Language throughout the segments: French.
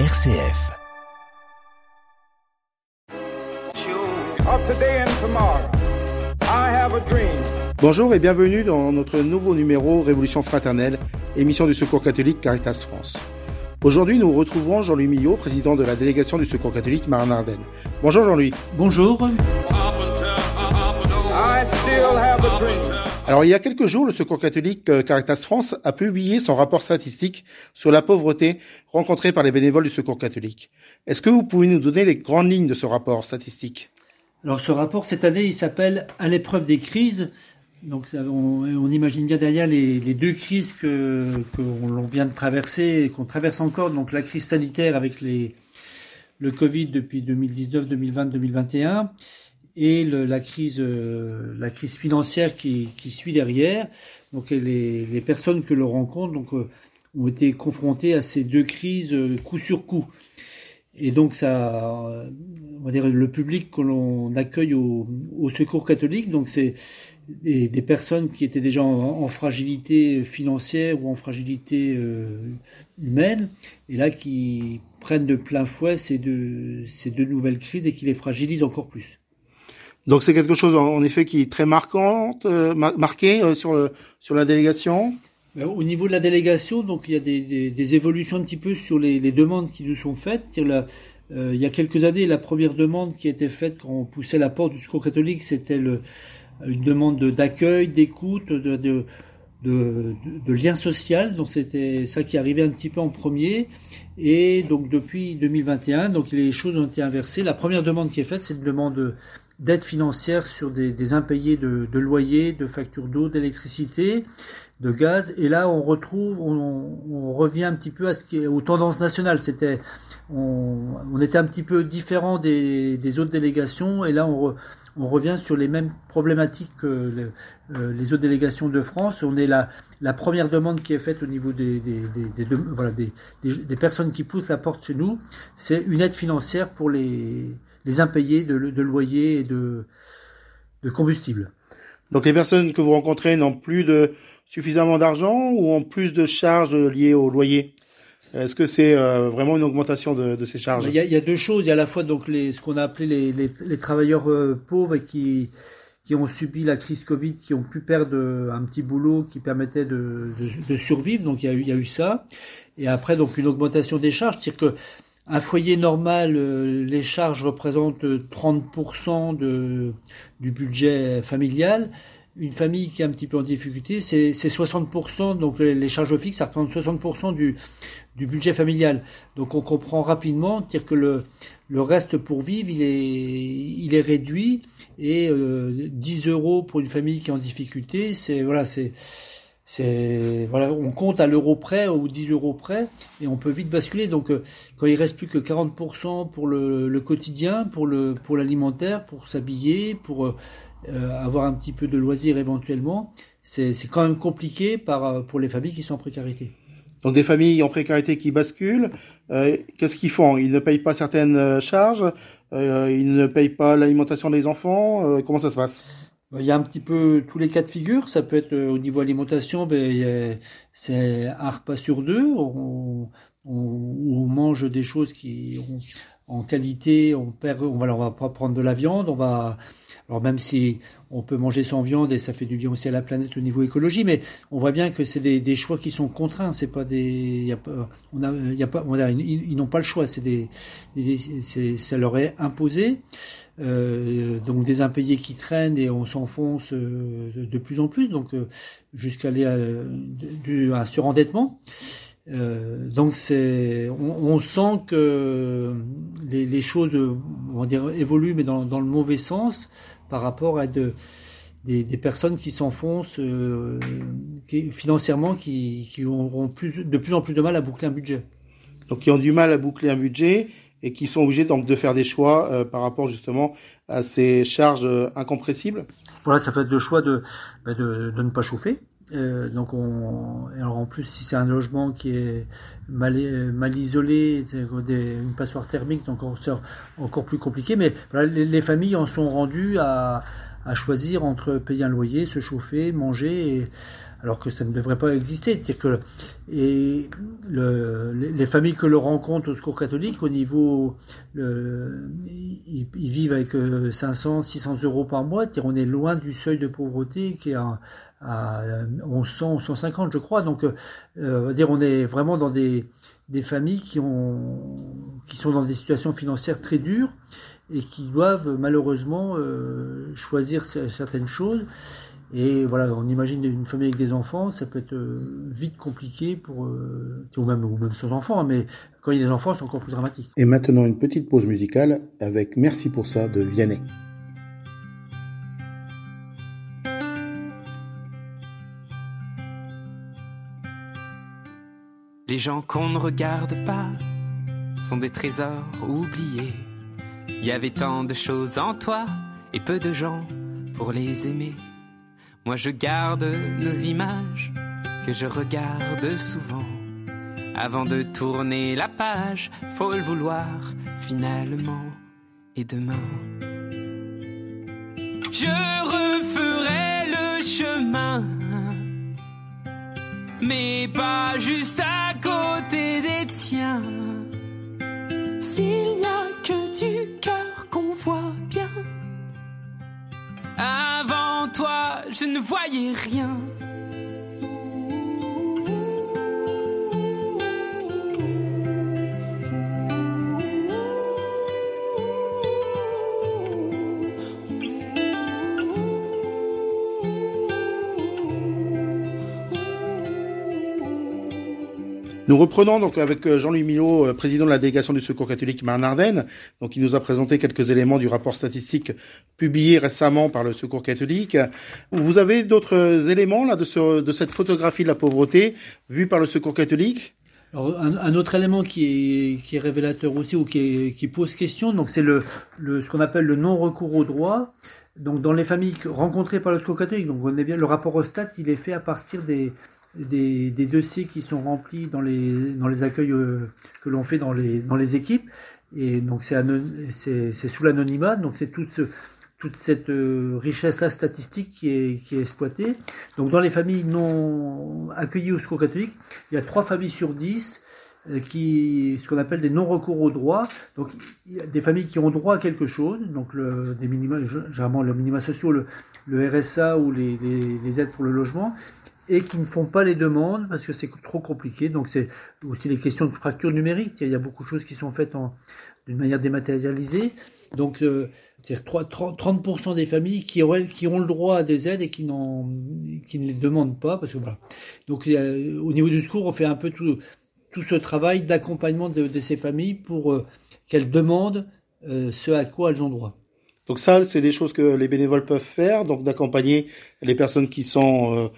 RCF. Bonjour et bienvenue dans notre nouveau numéro Révolution fraternelle, émission du Secours catholique Caritas France. Aujourd'hui, nous retrouvons Jean-Louis Millot, président de la délégation du Secours catholique Marne-Ardenne. Bonjour Jean-Louis. Bonjour. Alors, il y a quelques jours, le Secours catholique euh, Caritas France a publié son rapport statistique sur la pauvreté rencontrée par les bénévoles du Secours catholique. Est-ce que vous pouvez nous donner les grandes lignes de ce rapport statistique? Alors, ce rapport, cette année, il s'appelle À l'épreuve des crises. Donc, on, imagine bien derrière les, deux crises que l'on vient de traverser et qu'on traverse encore. Donc, la crise sanitaire avec le Covid depuis 2019, 2020, 2021 et le, la crise euh, la crise financière qui, qui suit derrière. Donc les, les, personnes que l'on rencontre donc euh, ont été confrontées à ces deux crises euh, coup sur coup. Et donc ça, on va dire le public que l'on accueille au, au, secours catholique, donc c'est des, des, personnes qui étaient déjà en, fragilité financière ou en fragilité humaine, et là qui prennent de plein fouet ces deux, ces deux nouvelles crises et qui les fragilisent encore plus. Donc c'est quelque chose en effet qui est très marquant, euh, marqué euh, sur le sur la délégation? Ben, au niveau de la délégation, donc il y a des, des, des évolutions un petit peu sur les, les, demandes qui nous sont faites. Euh, il y a quelques années, la première demande qui été faite quand on poussait la porte du secours catholique, c'était une demande d'accueil, d'écoute, de, de, de, de, lien social. Donc c'était ça qui arrivait un petit peu en premier. Et donc depuis 2021, donc les choses ont été inversées. La première demande qui est faite, c'est une demande d'aide financière sur des, des impayés de, de loyers, de factures d'eau, d'électricité, de gaz. Et là, on retrouve, on, on, revient un petit peu à ce qui aux tendances nationales. C'était, on, on, était un petit peu différent des, des autres délégations. Et là, on, on revient sur les mêmes problématiques que euh, les autres délégations de France. On est la, la première demande qui est faite au niveau des, des, des, personnes qui poussent la porte chez nous, c'est une aide financière pour les, les impayés de, de loyer et de, de combustible. Donc les personnes que vous rencontrez n'ont plus de suffisamment d'argent ou ont plus de charges liées au loyer? Est-ce que c'est euh, vraiment une augmentation de, de ces charges? Il y, a, il y, a, deux choses. Il y a à la fois donc les, ce qu'on a appelé les, les, les travailleurs euh, pauvres qui qui ont subi la crise Covid, qui ont pu perdre un petit boulot qui permettait de, de, de survivre. Donc il y, a eu, il y a eu ça. Et après donc une augmentation des charges, c'est-à-dire que un foyer normal, euh, les charges représentent 30% de, du budget familial une famille qui est un petit peu en difficulté, c'est 60%, donc les charges fixes, ça représente 60% du, du budget familial. Donc on comprend rapidement dire que le, le reste pour vivre, il est, il est réduit, et euh, 10 euros pour une famille qui est en difficulté, c'est voilà, c'est c'est voilà, on compte à l'euro près ou 10 euros près et on peut vite basculer. Donc euh, quand il reste plus que 40% pour le, le, quotidien, pour le pour l'alimentaire, pour s'habiller, pour euh, avoir un petit peu de loisirs éventuellement, c'est quand même compliqué par, euh, pour les familles qui sont en précarité. Donc des familles en précarité qui basculent, euh, qu'est-ce qu'ils font? Ils ne payent pas certaines charges, euh, ils ne payent pas l'alimentation des enfants, comment ça se passe? Il y a un petit peu tous les cas de figure. Ça peut être au niveau alimentation, ben, c'est un repas sur deux. On, on, on, mange des choses qui ont en qualité. On perd, on va, on va pas prendre de la viande. On va alors même si on peut manger sans viande et ça fait du bien aussi à la planète au niveau écologie, mais on voit bien que c'est des, choix qui sont contraints. C'est pas des, y a y a pas, ils, n'ont pas le choix. C'est des, des ça leur est imposé. Euh, donc des impayés qui traînent et on s'enfonce euh, de plus en plus, donc euh, jusqu'à aller à, à, un surendettement. Euh, donc c'est, on, sent que les, les, choses, on va dire, évoluent, mais dans, dans le mauvais sens par rapport à de, des, des personnes qui s'enfoncent euh, qui, financièrement, qui, qui auront plus, de plus en plus de mal à boucler un budget. Donc qui ont du mal à boucler un budget et qui sont obligés donc de faire des choix euh, par rapport justement à ces charges euh, incompressibles. Voilà, ça fait le choix de, bah de, de ne pas chauffer. Euh, donc on, alors en plus si c'est un logement qui est mal, mal isolé, une passoire thermique, donc encore, encore plus compliqué. Mais les, familles en sont rendues à, à choisir entre payer un loyer, se chauffer, manger. Et, alors que ça ne devrait pas exister. cest que et le, les familles que l'on rencontre au secours catholique, au niveau, ils, vivent avec 500, euh, 600 euros par mois. On est loin du seuil de pauvreté qui est à, à 1100, 150, je crois. Donc, euh, dire, on est vraiment dans des, familles qui ont, qui sont dans des situations financières très dures et qui doivent malheureusement euh, choisir certaines choses. Et voilà, on imagine une famille avec des enfants, ça peut être euh, vite compliqué pour, euh, ou même, ou même sans enfants, mais quand il y a des enfants, c'est encore plus dramatique. Et maintenant, une petite pause musicale avec Merci pour ça de Vianney. Les gens qu'on ne regarde pas sont des trésors oubliés. Il y avait tant de choses en toi et peu de gens pour les aimer. Moi je garde nos images que je regarde souvent. Avant de tourner la page, faut le vouloir finalement. Et demain, je referai le chemin, mais pas juste à côté des tiens. S'il n'y a que du cœur qu'on voit bien. Je ne voyais rien. Nous reprenons donc avec euh, Jean-Louis Milot, euh, président de la délégation du Secours catholique Marne-Ardenne. Donc, il nous a présenté quelques éléments du rapport statistique publié récemment par le Secours catholique. Vous avez d'autres éléments là de, ce, de cette photographie de la pauvreté vue par le Secours catholique? Alors, un, autre élément qui est, révélateur aussi ou qui, pose question, donc c'est ce qu'on appelle le non-recours au droit. Donc dans les familles rencontrées par le secours catholique, donc on est bien le rapport au stade, il est fait à partir des, des, des, dossiers qui sont remplis dans les, dans les accueils euh, que l'on fait dans les, dans les équipes. Et donc c'est, sous l'anonymat, donc c'est toute, ce, toute cette euh, richesse-là statistique qui est, qui est exploitée. Donc dans les familles non accueillies au secours il y a trois familles sur dix euh, qui ce qu'on appelle des non-recours au droit. Donc il y a des familles qui ont droit à quelque chose, donc le, des minima, généralement le minima sociaux, le, le RSA ou les, les aides pour le logement, et qui ne font pas les demandes parce que c'est trop compliqué. Donc c'est aussi les questions de fracture numérique. Il y a beaucoup de choses qui sont faites d'une manière dématérialisée. Donc euh, c'est 30% des familles qui, qui ont le droit à des aides et qui, qui ne les demandent pas parce que voilà. Donc au niveau du secours, on fait un peu tout, tout ce travail d'accompagnement de, ces familles pour euh, qu'elles demandent euh, ce à quoi elles ont droit. Donc ça, c'est des choses que les bénévoles peuvent faire, donc d'accompagner les personnes qui sont euh,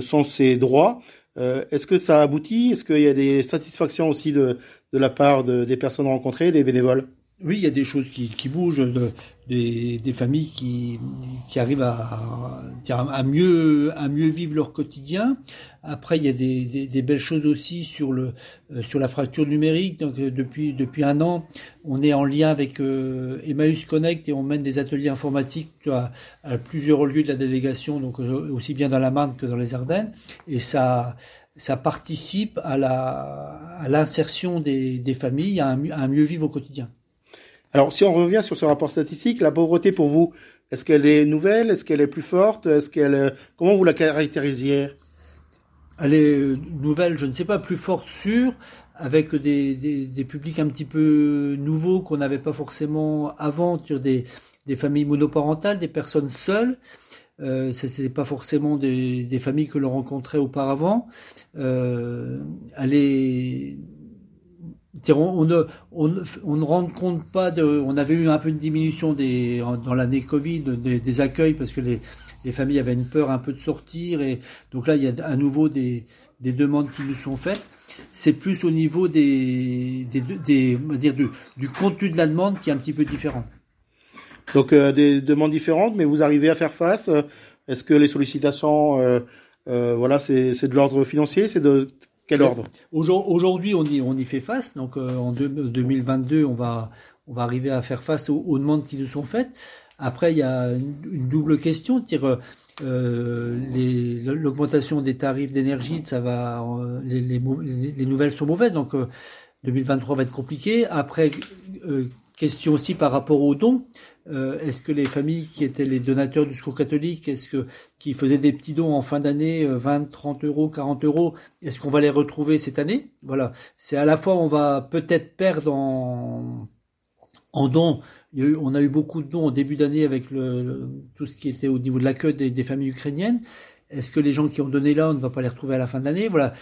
sont ces droits. Euh, est-ce que ça aboutit? Est-ce qu'il y a des satisfactions aussi de, de la part de, des personnes rencontrées, des bénévoles? Oui, il y a des choses qui, qui bougent, de, des, des, familles qui, qui arrivent à, à, mieux, à mieux vivre leur quotidien. Après, il y a des, des, des belles choses aussi sur, le, euh, sur la fracture numérique. Donc, euh, depuis, depuis un an, on est en lien avec euh, Emmaüs Connect et on mène des ateliers informatiques à, à, plusieurs lieux de la délégation, donc aussi bien dans la Marne que dans les Ardennes. Et ça, ça participe à l'insertion des, des familles, à à un mieux vivre au quotidien. Alors, si on revient sur ce rapport statistique, la pauvreté pour vous, est-ce qu'elle est nouvelle? Est-ce qu'elle est plus forte? Est-ce qu'elle comment vous la caractérisiez? Elle est nouvelle, je ne sais pas, plus forte, sûre, avec des, publics un petit peu nouveaux qu'on n'avait pas forcément avant, sur des, familles monoparentales, des personnes seules. Euh, ce n'était pas forcément des, familles que l'on rencontrait auparavant. Euh, elle est on, ne, on, ne rend compte pas de. On avait eu un peu une diminution des, dans l'année Covid des, accueils parce que les, les, familles avaient une peur un peu de sortir et donc là il y a à nouveau des, des demandes qui nous sont faites. C'est plus au niveau des, des, des on dire du, contenu de la demande qui est un petit peu différent. Donc euh, des demandes différentes, mais vous arrivez à faire face. Est-ce que les sollicitations, euh, euh, voilà, c'est de l'ordre financier, c'est de quel ordre? Aujourd'hui, on y, on y fait face. Donc, euh, en 2022, on va, on va arriver à faire face aux, demandes qui nous sont faites. Après, il y a une, double question. -dire, l'augmentation des tarifs d'énergie, ça va, les, les, les, nouvelles sont mauvaises, donc 2023 va être compliqué. Après, question aussi par rapport aux dons. Euh, est-ce que les familles qui étaient les donateurs du secours catholique, est-ce que qui faisaient des petits dons en fin d'année, 20, euh, 30 euros, 40 euros, est-ce qu'on va les retrouver cette année? Voilà, c'est à la fois on va peut-être perdre en, en dons. on a eu beaucoup de dons au début d'année avec tout ce qui était au niveau de l'accueil des, des familles ukrainiennes. Est-ce que les gens qui ont donné là, on ne va pas les retrouver à la fin de l'année Voilà,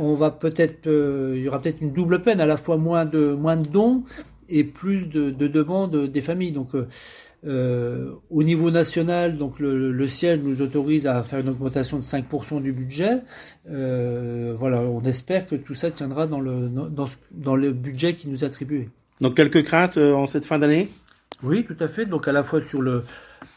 on, va peut-être, euh, il y aura peut-être une double peine, à la fois moins de moins de dons et plus de, de demandes des familles. Donc, euh, euh, au niveau national, donc le, le, siège nous autorise à faire une augmentation de 5% du budget. Euh, voilà, on espère que tout ça tiendra dans le dans, dans le budget qui nous est attribué. Donc quelques craintes euh, en cette fin d'année? Oui, tout à fait. Donc à la fois sur le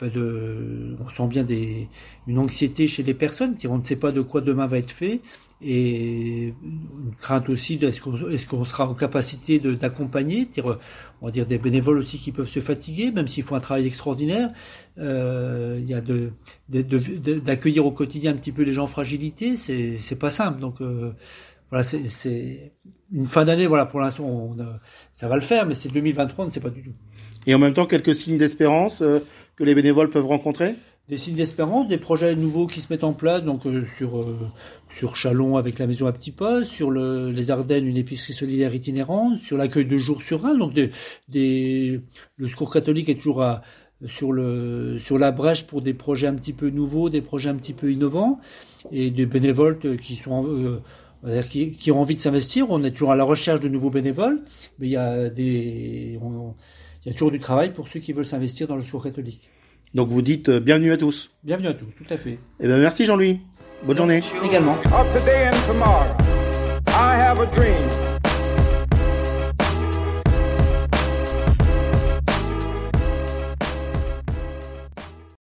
de, on sent bien des, une anxiété chez les personnes, on ne sait pas de quoi demain va être fait, et une crainte aussi de est-ce qu'on est sera en capacité d'accompagner, on va dire des bénévoles aussi qui peuvent se fatiguer, même s'ils font un travail extraordinaire. Euh, il y a de d'accueillir au quotidien un petit peu les gens en fragilité, c'est pas simple. Donc euh, voilà, c'est une fin d'année. Voilà, pour l'instant, ça va le faire, mais c'est 2023, on ne sait pas du tout. Et en même temps, quelques signes d'espérance euh, que les bénévoles peuvent rencontrer? Des signes d'espérance, des projets nouveaux qui se mettent en place, donc euh, sur euh, sur Chalon avec la maison à petits postes, sur le, les Ardennes une épicerie solidaire itinérante, sur l'accueil de jours sur un, donc des, le secours catholique est toujours à, sur la brèche pour des projets un petit peu nouveaux, des projets un petit peu innovants et des bénévoles qui sont euh, qui, qui, ont envie de s'investir. On est toujours à la recherche de nouveaux bénévoles, mais il y a des il y a toujours du travail pour ceux qui veulent s'investir dans le secours catholique. Donc vous dites euh, bienvenue à tous. Bienvenue à tous, tout à fait. Eh bien merci Jean-Louis. Bonne journée. Également.